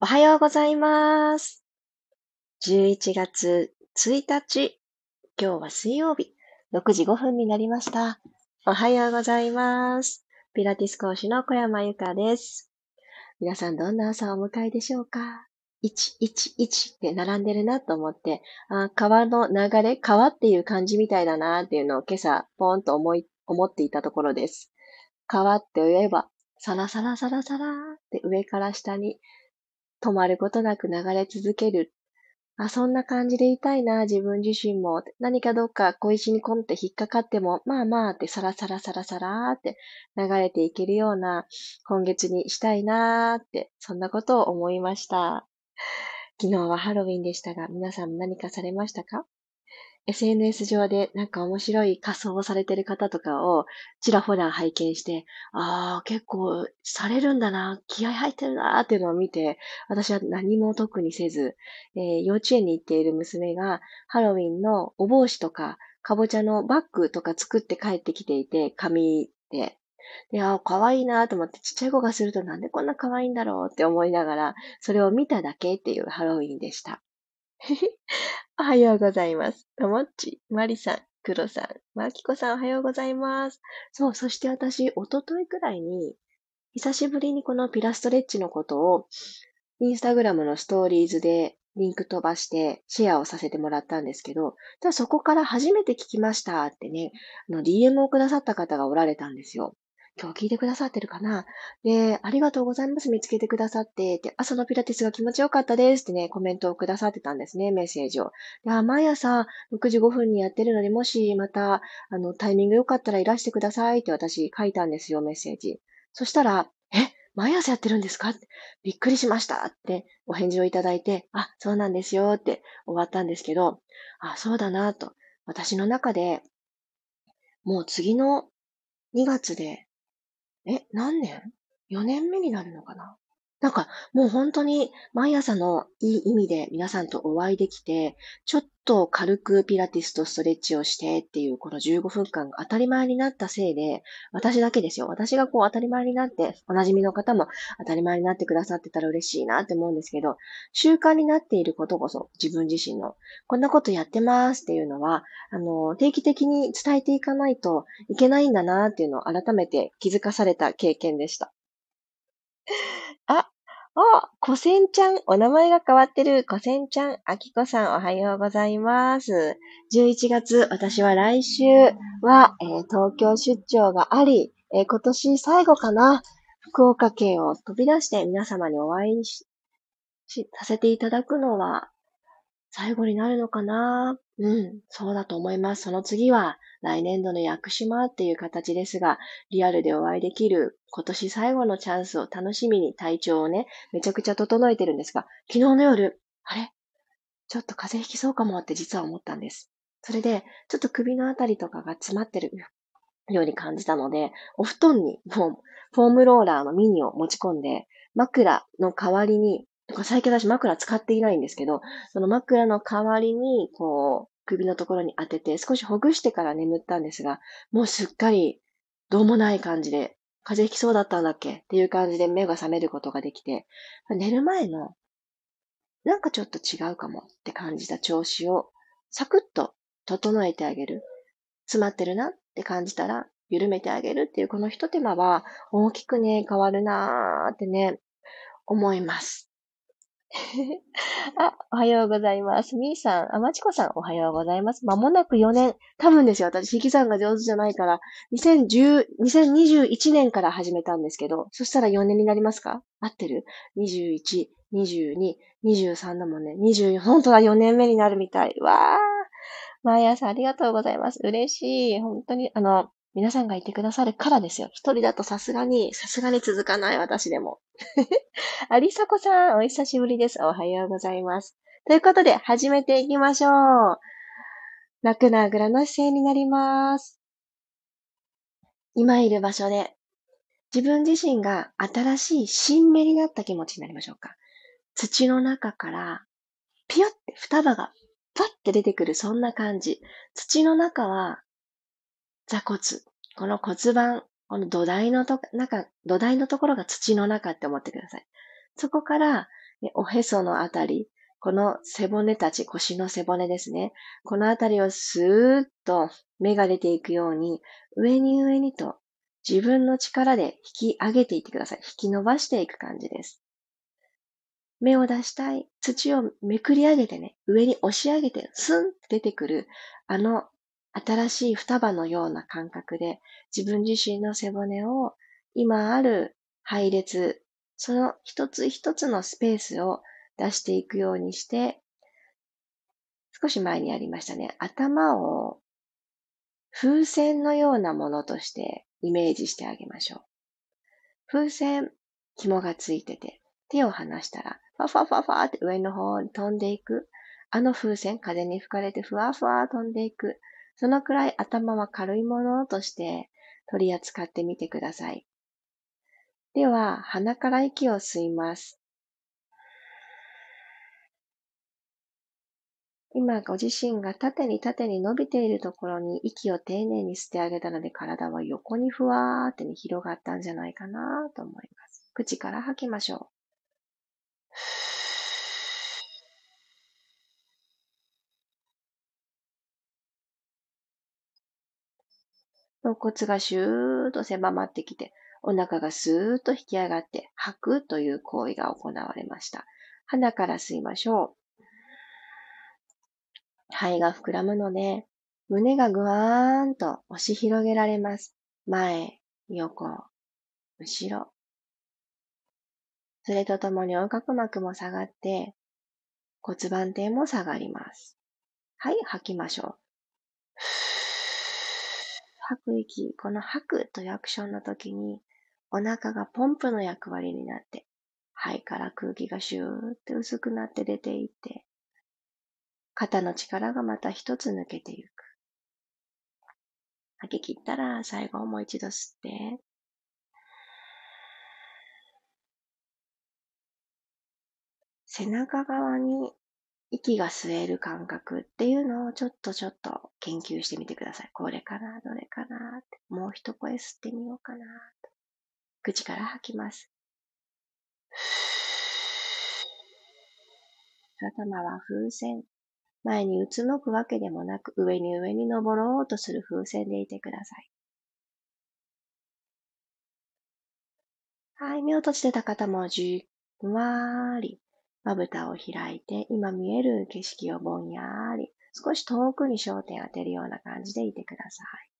おはようございます。11月1日、今日は水曜日、6時5分になりました。おはようございます。ピラティス講師の小山由かです。皆さんどんな朝をお迎えでしょうか ?111 って並んでるなと思って、あ川の流れ、川っていう感じみたいだなっていうのを今朝ポーンと思い、思っていたところです。川って言えば、サラサラサラサラって上から下に止まることなく流れ続ける。あ、そんな感じでいたいな、自分自身も。何かどっか小石にコンって引っかかっても、まあまあってサラサラサラサラって流れていけるような今月にしたいなーって、そんなことを思いました。昨日はハロウィンでしたが、皆さん何かされましたか？SNS 上でなんか面白い仮装をされてる方とかをちらほら拝見して、ああ、結構されるんだな、気合入ってるなっていうのを見て、私は何も特にせず、えー、幼稚園に行っている娘がハロウィンのお帽子とか、かぼちゃのバッグとか作って帰ってきていて、紙で。で、ああ、かわいいなと思って、ちっちゃい子がするとなんでこんな可愛いんだろうって思いながら、それを見ただけっていうハロウィンでした。おはようございます。ともっち、まりさん、くろさん、まきこさんおはようございます。そう、そして私、おとといくらいに、久しぶりにこのピラストレッチのことを、インスタグラムのストーリーズでリンク飛ばしてシェアをさせてもらったんですけど、そこから初めて聞きましたってね、DM をくださった方がおられたんですよ。今日聞いてくださってるかな？で、ありがとうございます。見つけてくださって、で、朝のピラティスが気持ちよかったですってね、コメントをくださってたんですね、メッセージを。であ毎朝6時5分にやってるので、もしまた、あの、タイミングよかったらいらしてくださいって私書いたんですよ、メッセージ。そしたら、え毎朝やってるんですか？びっくりしましたってお返事をいただいて、あ、そうなんですよって終わったんですけど、あ、そうだなと。私の中で、もう次の2月でえ、何年 ?4 年目になるのかな？なんか、もう本当に毎朝のいい意味で皆さんとお会いできて、ちょっと軽くピラティスとストレッチをしてっていうこの15分間が当たり前になったせいで、私だけですよ。私がこう当たり前になって、おなじみの方も当たり前になってくださってたら嬉しいなって思うんですけど、習慣になっていることこそ自分自身の、こんなことやってますっていうのは、あの、定期的に伝えていかないといけないんだなっていうのを改めて気づかされた経験でした。あ、お、こせんちゃん、お名前が変わってる。こせんちゃん、あきこさん、おはようございます。11月、私は来週は、えー、東京出張があり、えー、今年最後かな。福岡県を飛び出して皆様にお会いし、しさせていただくのは、最後になるのかなうん、そうだと思います。その次は、来年度の屋久島っていう形ですが、リアルでお会いできる今年最後のチャンスを楽しみに体調をね、めちゃくちゃ整えてるんですが、昨日の夜、あれ？ちょっと風邪ひきそうかもって実は思ったんです。それで、ちょっと首のあたりとかが詰まってるように感じたので、お布団にもうフォームローラーのミニを持ち込んで、枕の代わりに最近私枕使っていないんですけど、その枕の代わりに、こう、首のところに当てて少しほぐしてから眠ったんですが、もうすっかりどうもない感じで、風邪ひきそうだったんだっけ？っていう感じで目が覚めることができて、寝る前の、なんかちょっと違うかもって感じた調子を、サクッと整えてあげる。詰まってるなって感じたら、緩めてあげるっていうこの一手間は大きくね、変わるなーってね、思います。あ、おはようございます。みーさん、あまちこさん、おはようございます。まもなく4年。多分ですよ。私、引き算が上手じゃないから、2010、2021年から始めたんですけど、そしたら4年になりますか？合ってる ?21、22、23だもんね。24、本当だ、4年目になるみたい。わー。毎朝ありがとうございます。嬉しい。本当に、あの、皆さんがいてくださるからですよ。一人だとさすがに、さすがに続かない私でも。ありさこさん、お久しぶりです。おはようございます。ということで、始めていきましょう。楽なあぐらの姿勢になります。今いる場所で、自分自身が新しい新芽になった気持ちになりましょうか。土の中から、ピヨって双葉がパッて出てくる、そんな感じ。土の中は座骨。この骨盤、この土台のと中、土台のところが土の中って思ってください。そこからおへそのあたり、この背骨たち、腰の背骨ですね。このあたりをスーッと目が出ていくように、上に上にと自分の力で引き上げていってください。引き伸ばしていく感じです。芽を出したい。土をめくり上げてね、上に押し上げて、スンって出てくる、あの新しい双葉のような感覚で、自分自身の背骨を今ある配列、その一つ一つのスペースを出していくようにして、少し前にやりましたね。頭を風船のようなものとしてイメージしてあげましょう。風船、紐がついてて、手を離したら、ファファファファって上の方に飛んでいく。あの風船、風に吹かれてふわふわ飛んでいく。そのくらい頭は軽いものとして取り扱ってみてください。では、鼻から息を吸います。今ご自身が縦に縦に伸びているところに息を丁寧に吸ってあげたので体は横にふわーってに広がったんじゃないかなと思います。口から吐きましょう。肋骨がシューッと狭まってきて、お腹がスーッと引き上がって吐くという行為が行われました。鼻から吸いましょう。肺が膨らむので、胸がぐわーんと押し広げられます。前、横、後ろ。それとともに横隔膜も下がって、骨盤底も下がります。はい、吐きましょう。吐く息、この吐くというアクションの時に、お腹がポンプの役割になって、肺から空気がシューって薄くなって出ていって、肩の力がまた一つ抜けていく。吐き切ったら最後もう一度吸って、背中側に息が吸える感覚っていうのをちょっとちょっと研究してみてください。これかなどれかなって。もう一声吸ってみようかなと。口から吐きます。頭は風船。前にうつむくわけでもなく、上に上に登ろうとする風船でいてください。はい、目を閉じてた方もじんわーり、まぶたを開いて、今見える景色をぼんやり、少し遠くに焦点を当てるような感じでいてください。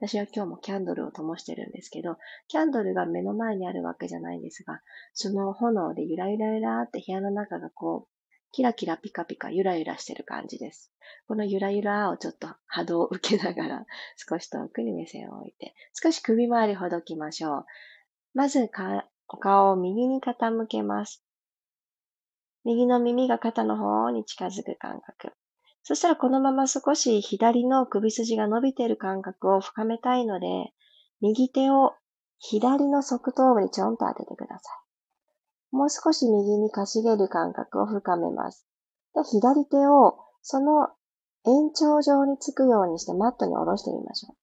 私は今日もキャンドルを灯してるんですけど、キャンドルが目の前にあるわけじゃないんですが、その炎でゆらゆらゆらって部屋の中がこう、キラキラピカピカゆらゆらしてる感じです。このゆらゆらをちょっと波動を受けながら 少し遠くに目線を置いて、少し首周りほどきましょう。まずお顔を右に傾けます。右の耳が肩の方に近づく感覚。そしたらこのまま少し左の首筋が伸びている感覚を深めたいので、右手を左の側頭部にちょんと当ててください。もう少し右にかしげる感覚を深めます。で左手をその延長上につくようにしてマットに下ろしてみましょ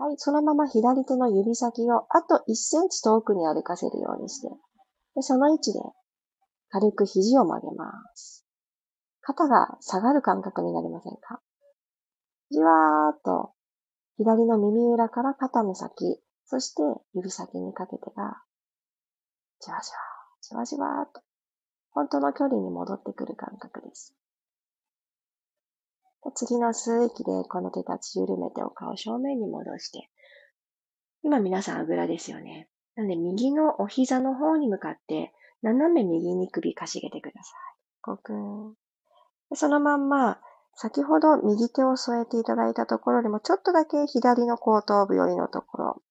う。はい、そのまま左手の指先をあと1センチ遠くに歩かせるようにして、でその位置で軽く肘を曲げます。肩が下がる感覚になりませんか？じわーっと左の耳裏から肩の先、そして指先にかけてがじわじわ、じわじわーっと、本当の距離に戻ってくる感覚です。次の吸う息でこの手立ち緩めてお顔正面に戻して、今皆さんあぐらですよね。なので右のお膝の方に向かって斜め右に首かしげてください。ごくん。そのまんま、先ほど右手を添えていただいたところでもちょっとだけ左の後頭部寄りのところ、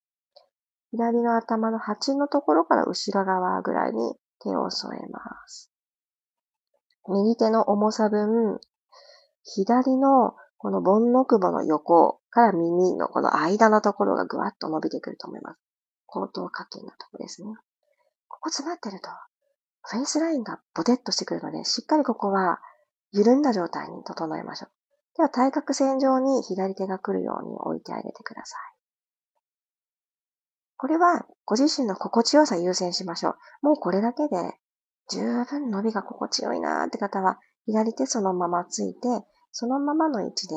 左の頭の鉢のところから後ろ側ぐらいに手を添えます。右手の重さ分、左のこの盆のくぼの横から耳のこの間のところがぐわっと伸びてくると思います。後頭下筋のところですね。ここ詰まってると、フェイスラインがボテッとしてくるので、しっかりここは緩んだ状態に整えましょう。では対角線上に左手が来るように置いてあげてください。これはご自身の心地よさ優先しましょう。もうこれだけで十分伸びが心地よいなーって方は、左手そのままついて、そのままの位置で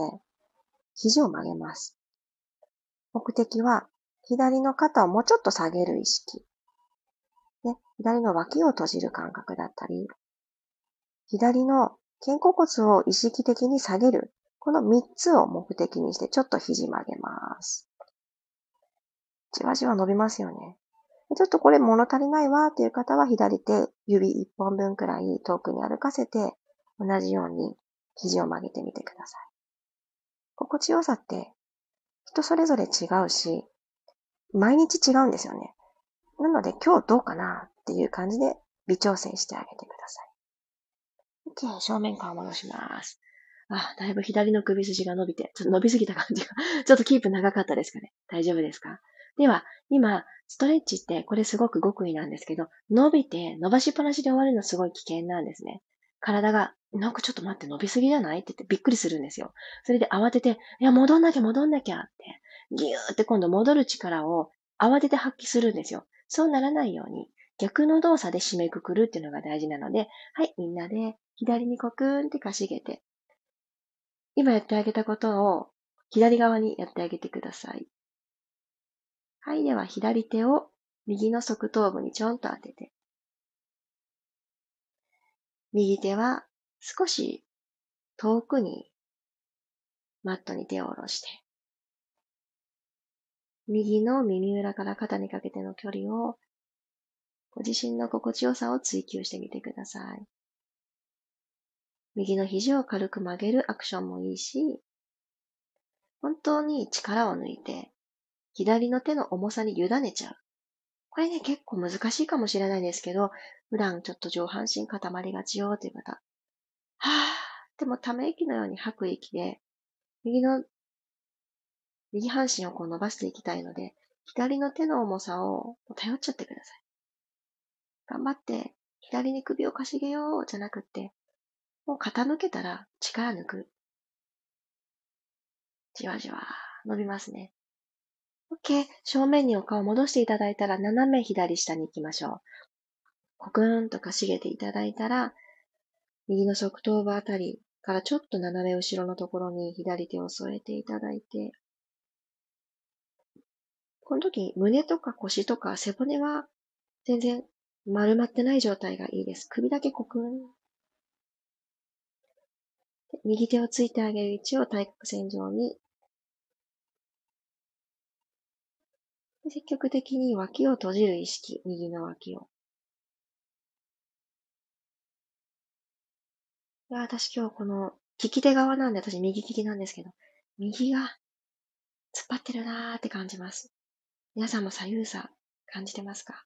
肘を曲げます。目的は、左の肩をもうちょっと下げる意識。ね、左の脇を閉じる感覚だったり、左の肩甲骨を意識的に下げる。この3つを目的にしてちょっと肘曲げます。じわじわ伸びますよね。ちょっとこれ物足りないわっていう方は左手指1本分くらい遠くに歩かせて同じように肘を曲げてみてください。心地よさって人それぞれ違うし、毎日違うんですよね。なので今日どうかなっていう感じで微調整してあげてください。OK、正面から戻します。あ、だいぶ左の首筋が伸びて、ちょっと伸びすぎた感じが、ちょっとキープ長かったですかね。大丈夫ですか？では、今、ストレッチってこれすごく極意なんですけど、伸びて伸ばしっぱなしで終わるのすごい危険なんですね。体が、なんかちょっと待って伸びすぎじゃないって言ってびっくりするんですよ。それで慌てて、いや、戻んなきゃ戻んなきゃって、ギューって今度戻る力を慌てて発揮するんですよ。そうならないように、逆の動作で締めくくるっていうのが大事なので、はい、みんなで左にコクーンってかしげて、今やってあげたことを左側にやってあげてください。はい、では左手を右の側頭部にちょんと当てて、右手は少し遠くにマットに手を下ろして、右の耳裏から肩にかけての距離をご自身の心地よさを追求してみてください。右の肘を軽く曲げるアクションもいいし、本当に力を抜いて左の手の重さに委ねちゃう。これね、結構難しいかもしれないんですけど、普段ちょっと上半身固まりがちよっていう方。はぁ、でもため息のように吐く息で、右の、右半身をこう伸ばしていきたいので、左の手の重さを頼っちゃってください。頑張って、左に首をかしげようじゃなくって、もう傾けたら力抜く。じわじわ伸びますね。OK。正面にお顔戻していただいたら、斜め左下に行きましょう。コクーンとかしげていただいたら、右の側頭部あたりからちょっと斜め後ろのところに左手を添えていただいて、この時、胸とか腰とか背骨は全然丸まってない状態がいいです。首だけコクン。右手をついてあげる位置を対角線上に積極的に脇を閉じる意識、右の脇を。いや、私今日この、利き手側なんで、私右利きなんですけど、右が突っ張ってるなーって感じます。皆さんも左右差感じてますか？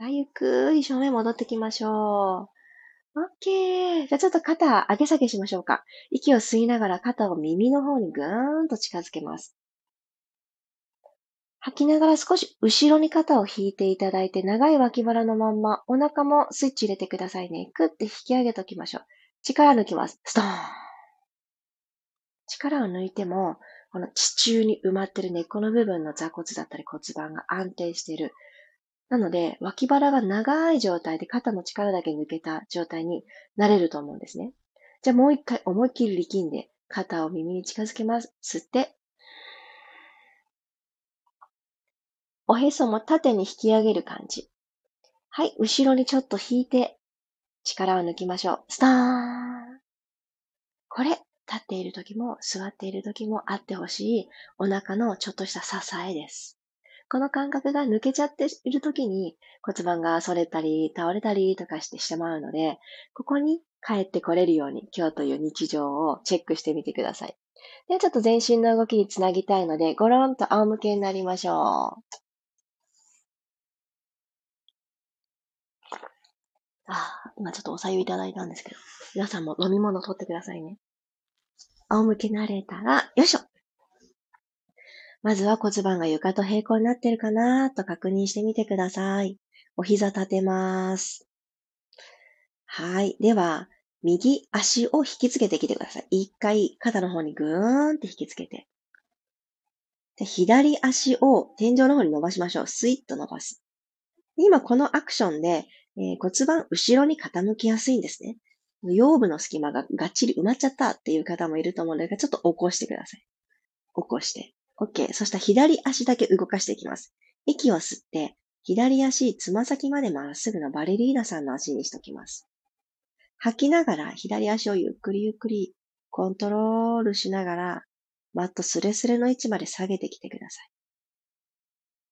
ゆっくり正面戻ってきましょう。オッケー。じゃあちょっと肩上げ下げしましょうか。息を吸いながら肩を耳の方にぐーんと近づけます。吐きながら少し後ろに肩を引いていただいて、長い脇腹のまんま、お腹もスイッチ入れてくださいね。くって引き上げておきましょう。力抜きます。ストーン。力を抜いても、この地中に埋まってる根っこの部分の座骨だったり骨盤が安定している。なので、脇腹が長い状態で肩の力だけ抜けた状態になれると思うんですね。じゃあもう一回思いっきり力んで肩を耳に近づけます。吸って、おへそも縦に引き上げる感じ。はい、後ろにちょっと引いて、力を抜きましょう。スターンこれ、立っている時も座っている時もあってほしいお腹のちょっとした支えです。この感覚が抜けちゃっている時に骨盤が反れたり倒れたりとかしてしまうので、ここに帰ってこれるように今日という日常をチェックしてみてください。ではちょっと全身の動きにつなぎたいので、ゴロンと仰向けになりましょう。ああ、今ちょっとお茶湯いただいたんですけど、皆さんも飲み物取ってくださいね。仰向け慣れたら、よいしょまずは骨盤が床と平行になってるかなと確認してみてください。お膝立てます。はい。では、右足を引きつけてきてください。一回肩の方にぐーんって引きつけて。で左足を天井の方に伸ばしましょう。スイッと伸ばす。今このアクションで、えー、骨盤後ろに傾きやすいんですね。腰部の隙間ががっちり埋まっちゃったっていう方もいると思うので、ちょっと起こしてください。起こして。OK。そしたら左足だけ動かしていきます。息を吸って、左足、つま先までまっすぐのバレリーナさんの足にしときます。吐きながら左足をゆっくりゆっくりコントロールしながら、マットスレスレの位置まで下げてきてください。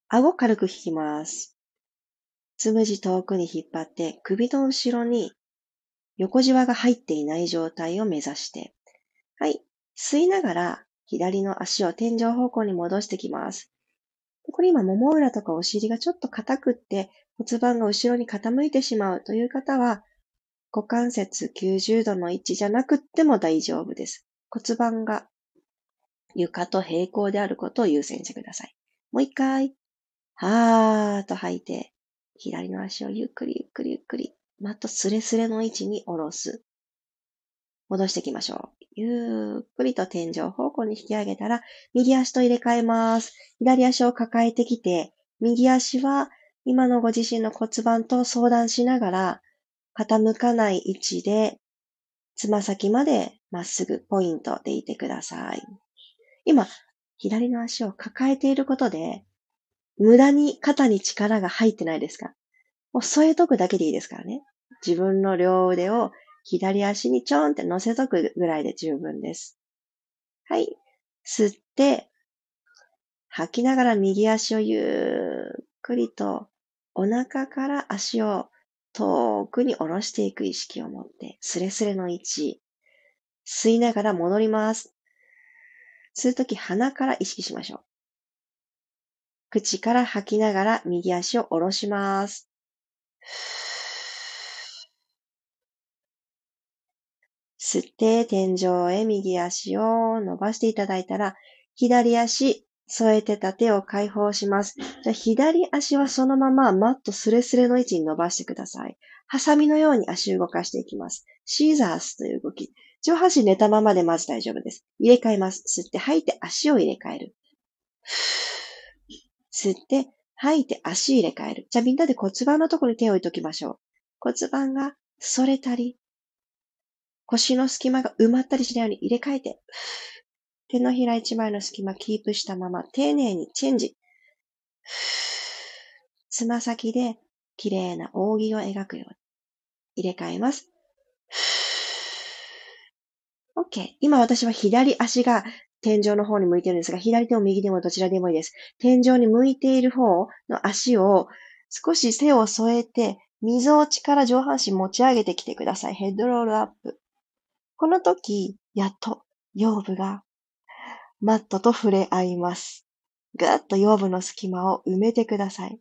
顎軽く引きます。つむじ遠くに引っ張って、首の後ろに横じわが入っていない状態を目指して、はい。吸いながら左の足を天井方向に戻してきます。これ今、もも裏とかお尻がちょっと硬くって骨盤が後ろに傾いてしまうという方は、股関節90度の位置じゃなくっても大丈夫です。骨盤が床と平行であることを優先してください。もう一回、はーっと吐いて、左の足をゆっくりゆっくりゆっくり、マットスレスレの位置に下ろす。戻していきましょう。ゆっくりと天井方向に引き上げたら、右足と入れ替えます。左足を抱えてきて、右足は今のご自身の骨盤と相談しながら、傾かない位置で、つま先までまっすぐポイントでいてください。今、左の足を抱えていることで、無駄に肩に力が入ってないですか？もう添えとくだけでいいですからね。自分の両腕を左足にちょんって乗せとくぐらいで十分です。はい。吸って、吐きながら右足をゆっくりとお腹から足を遠くに下ろしていく意識を持って、スレスレの位置。吸いながら戻ります。吸うとき鼻から意識しましょう。口から吐きながら右足を下ろします。吸って天井へ右足を伸ばしていただいたら、左足、添えてた手を解放します。じゃ左足はそのままマットスレスレの位置に伸ばしてください。ハサミのように足を動かしていきます。シーザースという動き。上半身寝たままでまず大丈夫です。入れ替えます。吸って吐いて足を入れ替える。吸って吐いて足入れ替える。じゃあみんなで骨盤のところに手を置いときましょう。骨盤が反れたり、腰の隙間が埋まったりしないように入れ替えて、手のひら一枚の隙間キープしたまま丁寧にチェンジ。つま先で綺麗な扇を描くように入れ替えます。OK。今私は左足が天井の方に向いてるんですが、左手も右手もどちらでもいいです。天井に向いている方の足を少し背を添えて、溝落ちから上半身持ち上げてきてください。ヘッドロールアップ。この時、やっと腰部がマットと触れ合います。ぐっと腰部の隙間を埋めてください。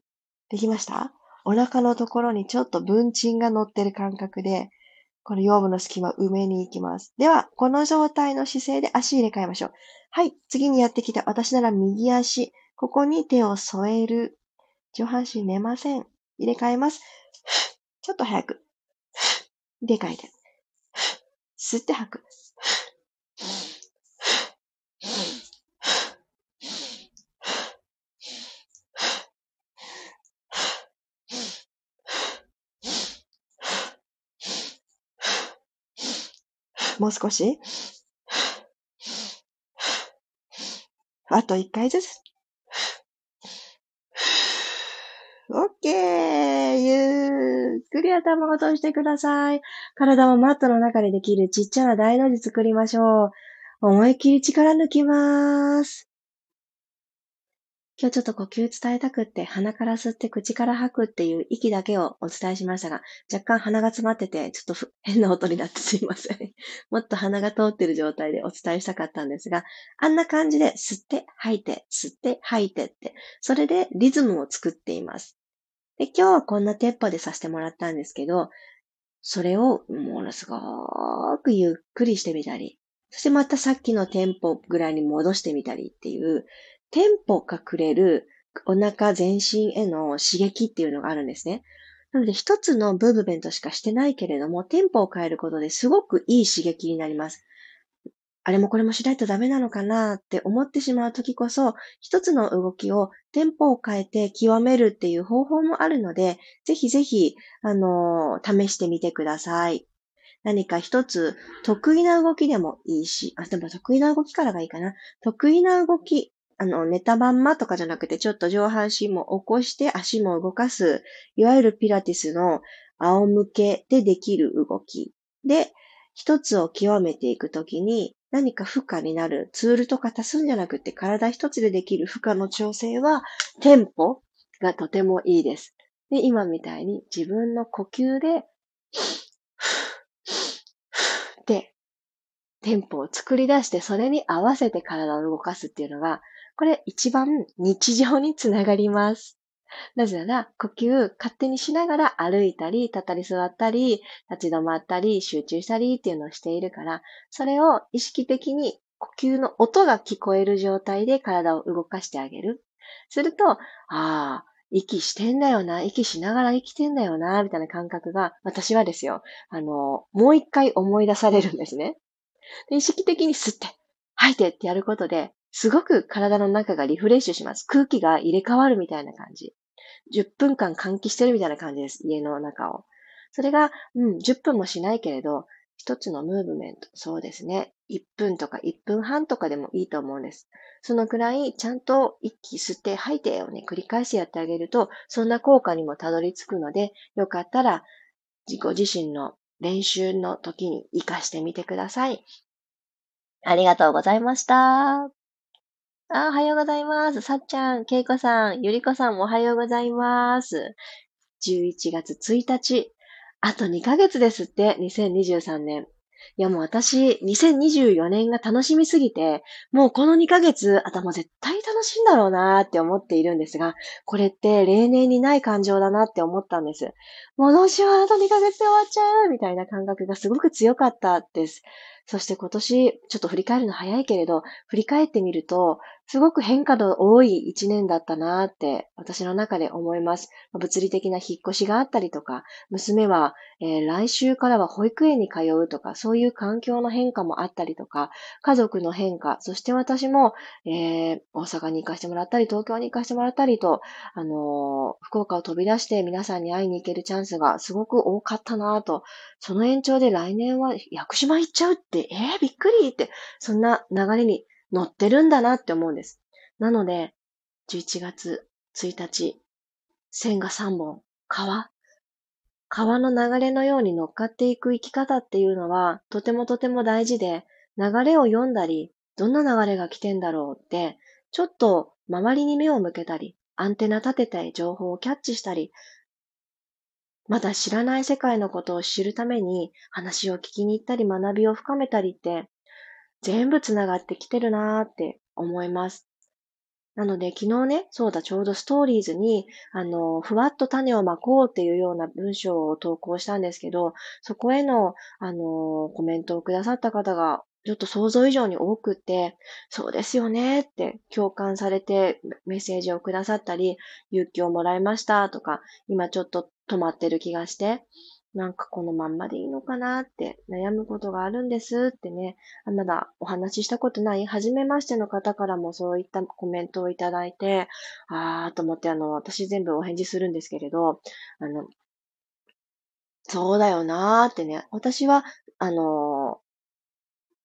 できました？お腹のところにちょっと文鎮が乗ってる感覚で、この腰部の隙間埋めに行きます。では、この状態の姿勢で足入れ替えましょう。はい。次にやってきた私なら右足。ここに手を添える。上半身寝ません。入れ替えます。ちょっと早く。入れ替えて。吸って吐く。もう少し。あと一回ずつ。オッケーゆっくり頭を落としてください。体をマットの中でできるちっちゃな大の字作りましょう。思いっきり力抜きます。今日ちょっと呼吸伝えたくって、鼻から吸って口から吐くっていう息だけをお伝えしましたが、若干鼻が詰まってて、ちょっと変な音になってすいません。もっと鼻が通ってる状態でお伝えしたかったんですが、あんな感じで吸って吐いて、吸って吐いてって、それでリズムを作っています。で、今日はこんなテッポでさせてもらったんですけど、それをものすごくゆっくりしてみたり、そしてまたさっきのテンポぐらいに戻してみたりっていう、テンポがくれるお腹全身への刺激っていうのがあるんですね。なので一つのブーブメントしかしてないけれども、テンポを変えることですごくいい刺激になります。あれもこれもしないとダメなのかなって思ってしまうときこそ、一つの動きをテンポを変えて極めるっていう方法もあるので、ぜひぜひ、あのー、試してみてください。何か一つ得意な動きでもいいし、あ、でも得意な動きからがいいかな。得意な動き、あの、寝たまんまとかじゃなくて、ちょっと上半身も起こして足も動かす、いわゆるピラティスの仰向けでできる動き。で、一つを極めていくときに、何か負荷になるツールとか足すんじゃなくて、体一つでできる負荷の調整は、テンポがとてもいいです。で、今みたいに自分の呼吸で、で、テンポを作り出して、それに合わせて体を動かすっていうのが、これ一番日常につながります。なぜなら、呼吸勝手にしながら歩いたり、立ったり座ったり、立ち止まったり、集中したりっていうのをしているから、それを意識的に呼吸の音が聞こえる状態で体を動かしてあげる。すると、ああ、息してんだよな、息しながら生きてんだよな、みたいな感覚が、私はですよ、あの、もう一回思い出されるんですね。意識的に吸って、吐いてってやることで、すごく体の中がリフレッシュします。空気が入れ替わるみたいな感じ。10分間換気してるみたいな感じです。家の中を。それが、うん、10分もしないけれど、一つのムーブメント。そうですね。1分とか1分半とかでもいいと思うんです。そのくらい、ちゃんと息吸って吐いてをね、繰り返してやってあげると、そんな効果にもたどり着くので、よかったら、自己自身の練習の時に活かしてみてください。ありがとうございました。あ、おはようございます。さっちゃん、けいこさん、ゆりこさんもおはようございます。11月1日、あと2ヶ月ですって、2023年。いやもう私、2024年が楽しみすぎて、もうこの2ヶ月、あともう絶対楽しいんだろうなーって思っているんですが、これって例年にない感情だなって思ったんです。もうどうしよう、あと2ヶ月で終わっちゃうみたいな感覚がすごく強かったです。そして今年、ちょっと振り返るの早いけれど、振り返ってみると、すごく変化の多い一年だったなって、私の中で思います。物理的な引っ越しがあったりとか、娘は、えー、来週からは保育園に通うとか、そういう環境の変化もあったりとか、家族の変化、そして私も、えー、大阪に行かせてもらったり、東京に行かせてもらったりと、あのー、福岡を飛び出して皆さんに会いに行けるチャンスがすごく多かったなと、その延長で来年は屋久島行っちゃうって、えー、びっくりって、そんな流れに乗ってるんだなって思うんです。なので、11月1日、線が3本、川川の流れのように乗っかっていく生き方っていうのは、とてもとても大事で、流れを読んだり、どんな流れが来てんだろうって、ちょっと周りに目を向けたり、アンテナ立てて情報をキャッチしたり、まだ知らない世界のことを知るために話を聞きに行ったり学びを深めたりって、全部つながってきてるなーって思います。なので、昨日ね、そうだ、ちょうどストーリーズに、あの、ふわっと種をまこうっていうような文章を投稿したんですけど、そこへの、あの、コメントをくださった方が、ちょっと想像以上に多くて、そうですよねって共感されてメッセージをくださったり、勇気をもらいましたとか、今ちょっと止まってる気がして、なんかこのまんまでいいのかなって悩むことがあるんですってね、まだお話ししたことない、初めましての方からもそういったコメントをいただいて、あーと思ってあの、私全部お返事するんですけれど、あの、そうだよなーってね、私は、あの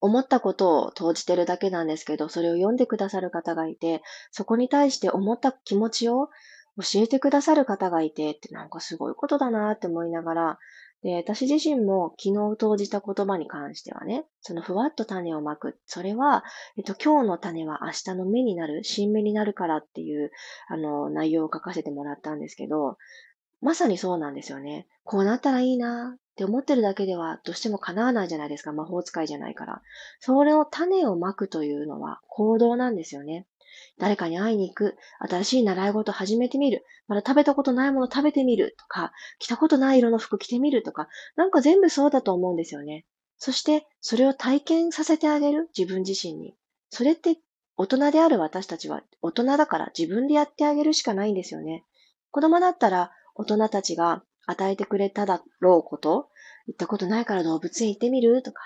思ったことを投じてるだけなんですけど、それを読んでくださる方がいて、そこに対して思った気持ちを教えてくださる方がいてってなんかすごいことだなって思いながら、で、私自身も昨日投じた言葉に関してはね、そのふわっと種をまく。それは、えっと、今日の種は明日の芽になる、新芽になるからっていう、あの、内容を書かせてもらったんですけど、まさにそうなんですよね。こうなったらいいなって思ってるだけではどうしても叶わないじゃないですか。魔法使いじゃないから。それを種をまくというのは行動なんですよね。誰かに会いに行く、新しい習い事始めてみる、まだ食べたことないもの食べてみるとか、着たことない色の服着てみるとか、なんか全部そうだと思うんですよね。そして、それを体験させてあげる、自分自身に。それって大人である私たちは大人だから自分でやってあげるしかないんですよね。子供だったら大人たちが与えてくれただろうこと、行ったことないから動物園行ってみるとか、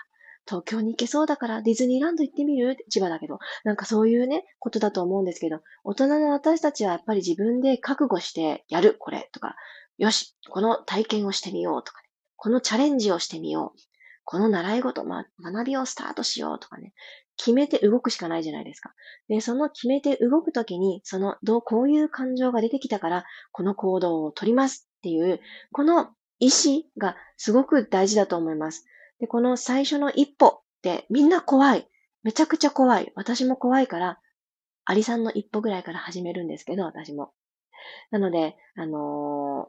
東京に行けそうだからディズニーランド行ってみる？千葉だけど。なんかそういうね、ことだと思うんですけど、大人の私たちはやっぱり自分で覚悟してやる、これ、とか、よし、この体験をしてみようとかね、このチャレンジをしてみよう。この習い事、ま、学びをスタートしようとかね、決めて動くしかないじゃないですか。で、その決めて動くときに、その、どう、こういう感情が出てきたから、この行動を取りますっていう、この意志がすごく大事だと思います。で、この最初の一歩ってみんな怖い。めちゃくちゃ怖い。私も怖いから、アリさんの一歩ぐらいから始めるんですけど、私も。なので、あの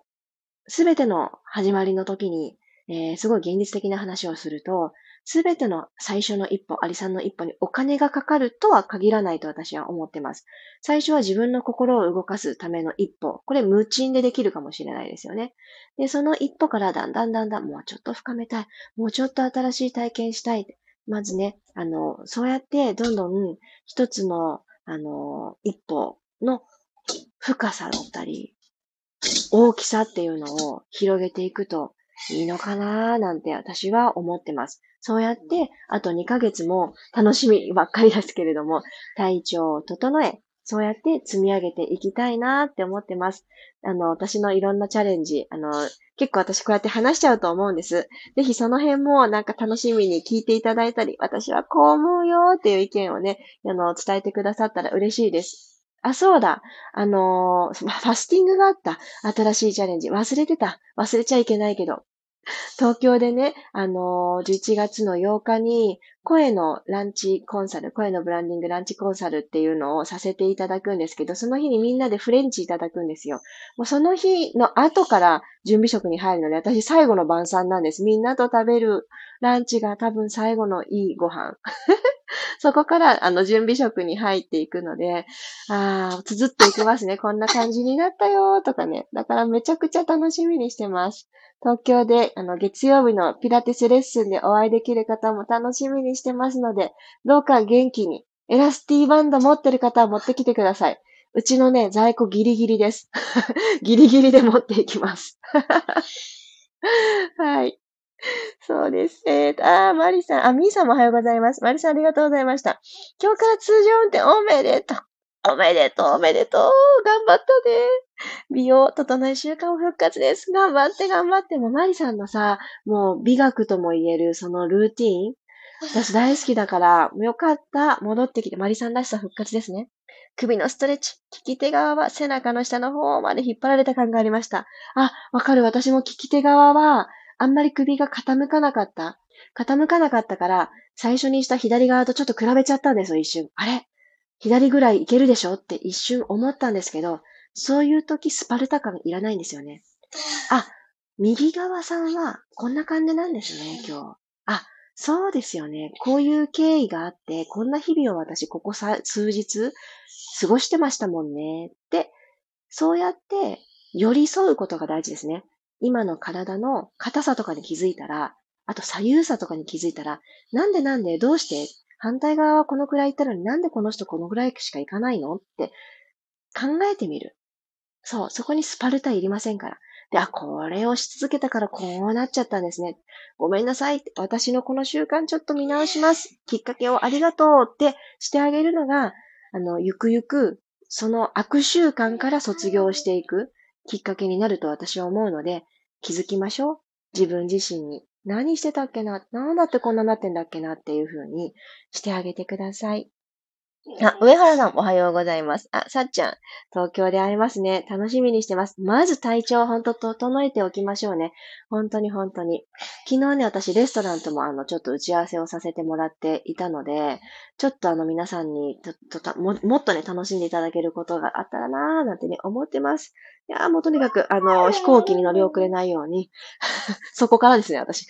す、べての始まりの時に、えー、すごい現実的な話をすると、すべての最初の一歩、アリさんの一歩にお金がかかるとは限らないと私は思ってます。最初は自分の心を動かすための一歩。これ無賃でできるかもしれないですよね。で、その一歩からだんだんだんだんもうちょっと深めたい。もうちょっと新しい体験したい。まずね、あの、そうやってどんどん一つの、あの、一歩の深さだったり、大きさっていうのを広げていくといいのかなーなんて私は思ってます。そうやって、あと2ヶ月も楽しみばっかりですけれども、体調を整え、そうやって積み上げていきたいなって思ってます。あの、私のいろんなチャレンジ、あの、結構私こうやって話しちゃうと思うんです。ぜひその辺もなんか楽しみに聞いていただいたり、私はこう思うよっていう意見をね、あの、伝えてくださったら嬉しいです。あ、そうだ。あのファスティングがあった。新しいチャレンジ。忘れてた。忘れちゃいけないけど。東京でね、あのー、11月の8日に、声のランチコンサル、声のブランディングランチコンサルっていうのをさせていただくんですけど、その日にみんなでフレンチいただくんですよ。もうその日の後から準備食に入るので、私最後の晩餐なんです。みんなと食べるランチが多分最後のいいご飯。そこから、あの、準備食に入っていくので、ああ、つづっといきますね。こんな感じになったよとかね。だからめちゃくちゃ楽しみにしてます。東京で、あの、月曜日のピラティスレッスンでお会いできる方も楽しみにしてますので、どうか元気に、エラスティーバンド持ってる方は持ってきてください。うちのね、在庫ギリギリです。ギリギリで持っていきます。はい。そうです。えーと、あー、マリさん、あ、ミーさんもおはようございます。マリさんありがとうございました。今日から通常運転おめでとう。おめでとう、おめでとう。頑張ったね。美容、整え習慣復活です。頑張って、頑張って。もマリさんのさ、もう美学とも言えるそのルーティーン。私大好きだから、よかった。戻ってきて、マリさんらしさ復活ですね。首のストレッチ。利き手側は背中の下の方まで引っ張られた感がありました。あ、わかる。私も利き手側は、あんまり首が傾かなかった。傾かなかったから、最初にした左側とちょっと比べちゃったんですよ、一瞬。あれ？左ぐらいいけるでしょ？って一瞬思ったんですけど、そういう時スパルタ感いらないんですよね。あ、右側さんはこんな感じなんですね、今日。あ、そうですよね。こういう経緯があって、こんな日々を私ここさ数日過ごしてましたもんね。って、そうやって寄り添うことが大事ですね。今の体の硬さとかに気づいたら、あと左右差とかに気づいたら、なんでなんでどうして反対側はこのくらい行ったのになんでこの人このくらいしか行かないのって考えてみる。そう、そこにスパルタいりませんから。で、あ、これをし続けたからこうなっちゃったんですね。ごめんなさい。私のこの習慣ちょっと見直します。きっかけをありがとうってしてあげるのが、あの、ゆくゆく、その悪習慣から卒業していくきっかけになると私は思うので、気づきましょう。自分自身に。何してたっけな？なんだってこんななってんだっけなっていう風にしてあげてください。あ、上原さんおはようございます。あ、さっちゃん、東京で会えますね。楽しみにしてます。まず体調をほんと整えておきましょうね。本当に本当に。昨日ね、私レストランともあの、ちょっと打ち合わせをさせてもらっていたので、ちょっとあの皆さんにととも、もっとね、楽しんでいただけることがあったらなーなんてね、思ってます。いやーもうとにかく、あの、飛行機に乗り遅れないように、そこからですね、私。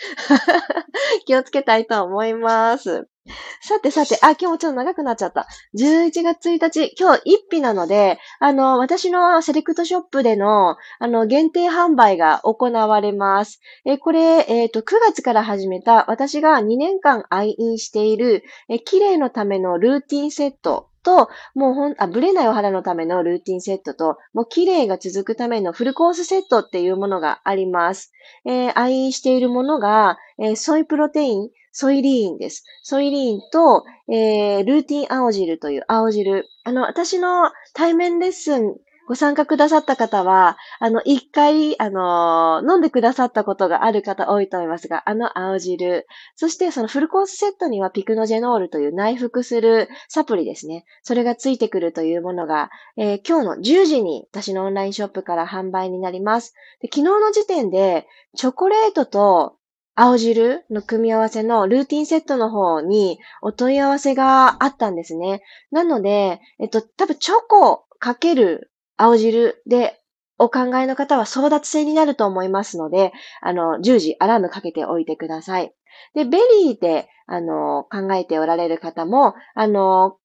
気をつけたいと思います。さてさて、あ、今日もちょっと長くなっちゃった。11月1日、今日1日なので、あの、私のセレクトショップでの、あの、限定販売が行われます。え、これ、えっ、ー、と、9月から始めた、私が2年間愛飲している、え、綺麗のためのルーティンセットと、もうほん、あ、ぶれないお肌のためのルーティンセットと、もう綺麗が続くためのフルコースセットっていうものがあります。えー、愛飲しているものが、えー、ソイプロテイン、ソイリーンです。ソイリーンと、えー、ルーティン青汁という青汁。あの、私の対面レッスンご参加くださった方は、あの、一回、あの、飲んでくださったことがある方多いと思いますが、あの青汁、そしてそのフルコースセットにはピクノジェノールという内服するサプリですね。それがついてくるというものが、えー、今日の10時に私のオンラインショップから販売になります。で昨日の時点で、チョコレートと青汁の組み合わせのルーティンセットの方にお問い合わせがあったんですね。なので、えっと、多分チョコかける青汁でお考えの方は争奪戦になると思いますので、あの、10時アラームかけておいてください。で、ベリーで、あの、考えておられる方も、あの、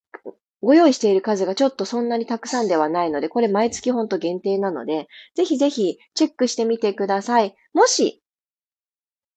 ご用意している数がちょっとそんなにたくさんではないので、これ毎月ほんと限定なので、ぜひぜひチェックしてみてください。もし、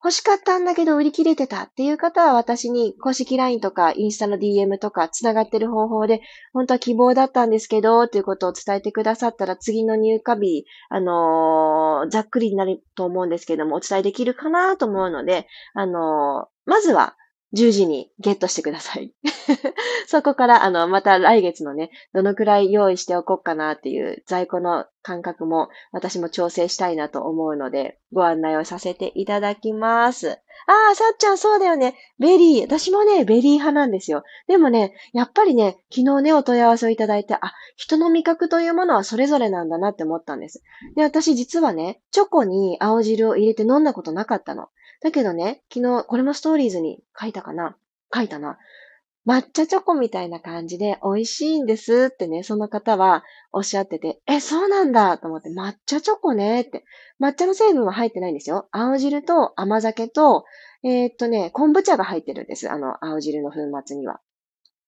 欲しかったんだけど売り切れてたっていう方は私に公式 LINE とかインスタの DM とか繋がってる方法で、本当は希望だったんですけど、ということを伝えてくださったら次の入荷日、あのー、ざっくりになると思うんですけども、お伝えできるかなと思うので、あのー、まずは10時にゲットしてください。そこから、あの、また来月のね、どのくらい用意しておこうかなっていう在庫の感覚も私も調整したいなと思うので、ご案内をさせていただきます。ああ、さっちゃんそうだよね。ベリー。私もね、ベリー派なんですよ。でもね、やっぱりね、昨日ね、お問い合わせをいただいて、あ、人の味覚というものはそれぞれなんだなって思ったんです。で、私実はね、チョコに青汁を入れて飲んだことなかったの。だけどね、昨日、これもストーリーズに書いたかな？書いたな。抹茶チョコみたいな感じで美味しいんですってね、その方はおっしゃってて、え、そうなんだと思って、抹茶チョコね？って。抹茶の成分は入ってないんですよ。青汁と甘酒と、えー、っとね、昆布茶が入ってるんです。あの、青汁の粉末には。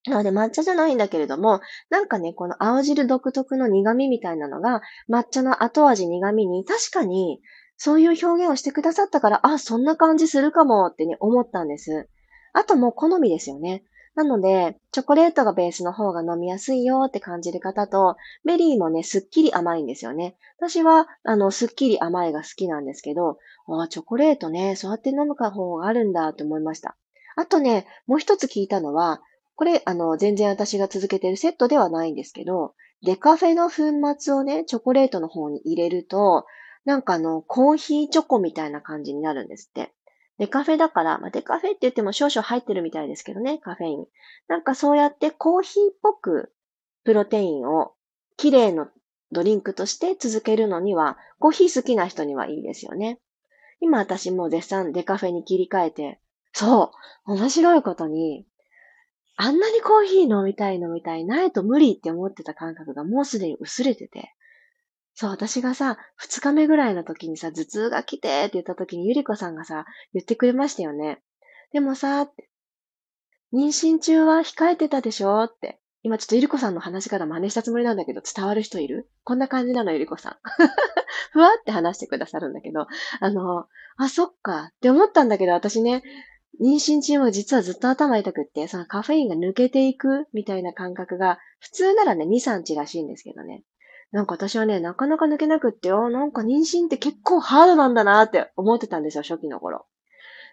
なので抹茶じゃないんだけれども、なんかね、この青汁独特の苦味みたいなのが、抹茶の後味苦味に確かにそういう表現をしてくださったから、あ、そんな感じするかもってね、思ったんです。あともう好みですよね。なので、チョコレートがベースの方が飲みやすいよって感じる方と、ベリーもね、すっきり甘いんですよね。私は、あの、すっきり甘いが好きなんですけど、ああチョコレートね、そうやって飲む方があるんだって思いました。あとね、もう一つ聞いたのは、これ、あの、全然私が続けてるセットではないんですけど、デカフェの粉末をね、チョコレートの方に入れると、なんかあの、コーヒーチョコみたいな感じになるんですって。デカフェだから、まあ、デカフェって言っても少々入ってるみたいですけどね、カフェイン。なんかそうやってコーヒーっぽくプロテインを綺麗なドリンクとして続けるのには、コーヒー好きな人にはいいですよね。今私も絶賛デカフェに切り替えて、そう、面白いことに、あんなにコーヒー飲みたい飲みたいないと無理って思ってた感覚がもうすでに薄れてて、そう、私がさ、二日目ぐらいの時にさ、頭痛が来てって言った時にゆりこさんがさ、言ってくれましたよね。でもさ、妊娠中は控えてたでしょって。今ちょっとゆりこさんの話し方真似したつもりなんだけど、伝わる人いる？こんな感じなの、ゆりこさん。ふわって話してくださるんだけど、あの、あ、そっかって思ったんだけど、私ね、妊娠中も実はずっと頭痛くって、そのカフェインが抜けていくみたいな感覚が、普通ならね、2、3日らしいんですけどね。なんか私はね、なかなか抜けなくって、あなんか妊娠って結構ハードなんだなって思ってたんですよ、初期の頃。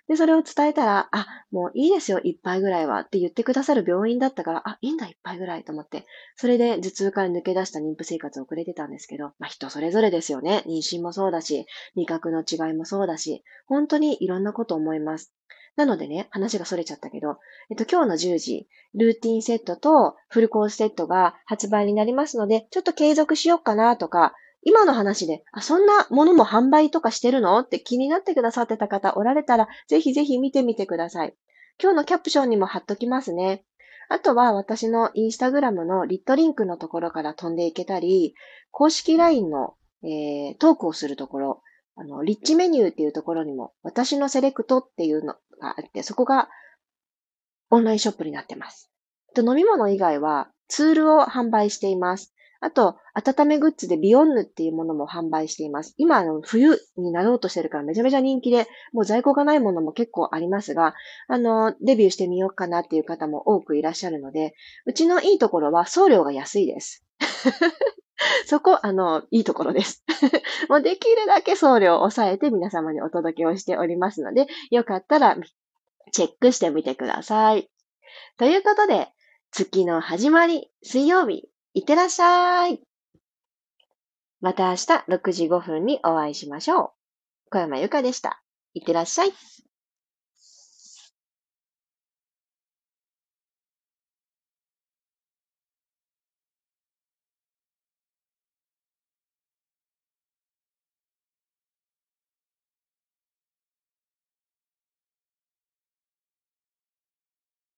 で、それを伝えたら、あ、もういいですよ、一杯ぐらいはって言ってくださる病院だったから、あ、いいんだ、一杯ぐらいと思って、それで頭痛から抜け出した妊婦生活を送れてたんですけど、まあ人それぞれですよね。妊娠もそうだし、味覚の違いもそうだし、本当にいろんなこと思います。なのでね、話が逸れちゃったけど、えっと、今日の10時、ルーティンセットとフルコースセットが発売になりますので、ちょっと継続しようかなとか、今の話で、あ、そんなものも販売とかしてるの？って気になってくださってた方おられたら、ぜひぜひ見てみてください。今日のキャプションにも貼っときますね。あとは私のインスタグラムのリットリンクのところから飛んでいけたり、公式 LINE の、えー、トークをするところ、あの、リッチメニューっていうところにも、私のセレクトっていうのがあって、そこがオンラインショップになってます。と飲み物以外はツールを販売しています。あと、温めグッズでビヨンヌっていうものも販売しています。今、冬になろうとしてるからめちゃめちゃ人気で、もう在庫がないものも結構ありますが、あの、デビューしてみようかなっていう方も多くいらっしゃるので、うちのいいところは送料が安いです。そこ、あの、いいところです。もうできるだけ送料を抑えて皆様にお届けをしておりますので、よかったらチェックしてみてください。ということで、月の始まり、水曜日、いってらっしゃい。また明日6時5分にお会いしましょう。小山由かでした。いってらっしゃい。